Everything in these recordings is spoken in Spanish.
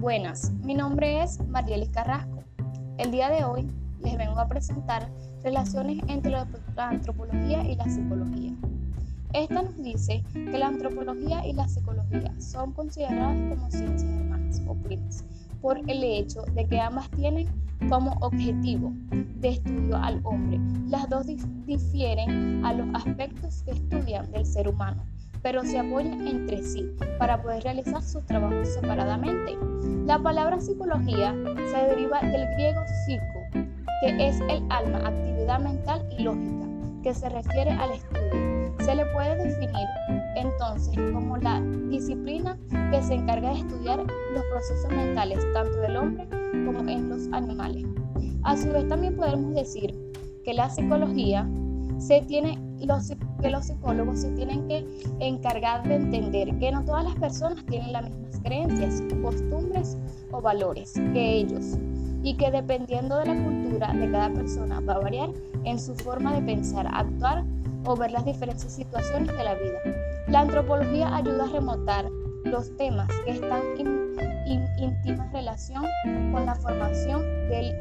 Buenas, mi nombre es Marielis Carrasco. El día de hoy les vengo a presentar relaciones entre la antropología y la psicología. Esta nos dice que la antropología y la psicología son consideradas como ciencias hermanas o primas por el hecho de que ambas tienen como objetivo de estudio al hombre. Las dos difieren a los aspectos que estudian del ser humano, pero se apoyan entre sí para poder realizar sus trabajos separadamente. La palabra psicología se deriva del griego psico, que es el alma, actividad mental y lógica, que se refiere al estudio. Se le puede definir entonces como la disciplina que se encarga de estudiar los procesos mentales tanto del hombre como en los animales. A su vez también podemos decir que la psicología se tiene que los psicólogos se tienen que encargar de entender que no todas las personas tienen las mismas creencias, costumbres o valores que ellos y que dependiendo de la cultura de cada persona va a variar en su forma de pensar, actuar o ver las diferentes situaciones de la vida. La antropología ayuda a remontar los temas que están en íntima relación con la formación del,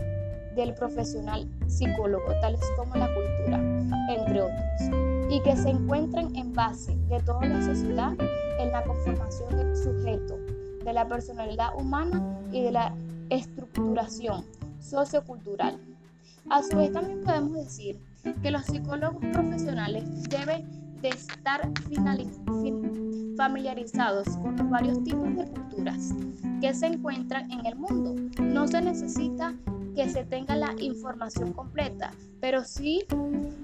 del profesional psicólogo, tales como la cultura, entre otros, y que se encuentran en base de toda la sociedad en la conformación del sujeto, de la personalidad humana y de la estructuración sociocultural. A su vez también podemos decir que los psicólogos profesionales deben de estar familiarizados con los varios tipos de culturas que se encuentran en el mundo. No se necesita que se tenga la información completa, pero sí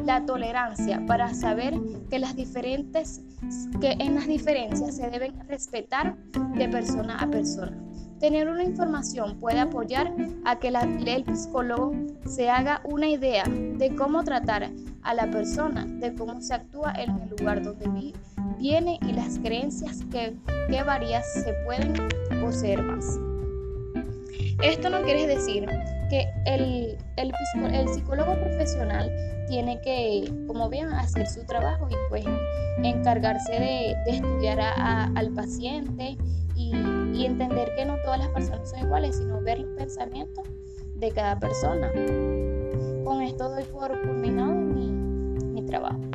la tolerancia para saber que las diferentes que en las diferencias se deben respetar de persona a persona. Tener una información puede apoyar a que el psicólogo se haga una idea de cómo tratar a la persona, de cómo se actúa en el lugar donde viene y las creencias que, que varias se pueden poseer más. Esto no quiere decir que el, el, psicólogo profesional tiene que, como bien, hacer su trabajo y pues encargarse de, estudiar al paciente y, entender que no todas las personas son iguales, sino ver los pensamientos de cada persona. Con esto doy por culminado mi, mi trabajo.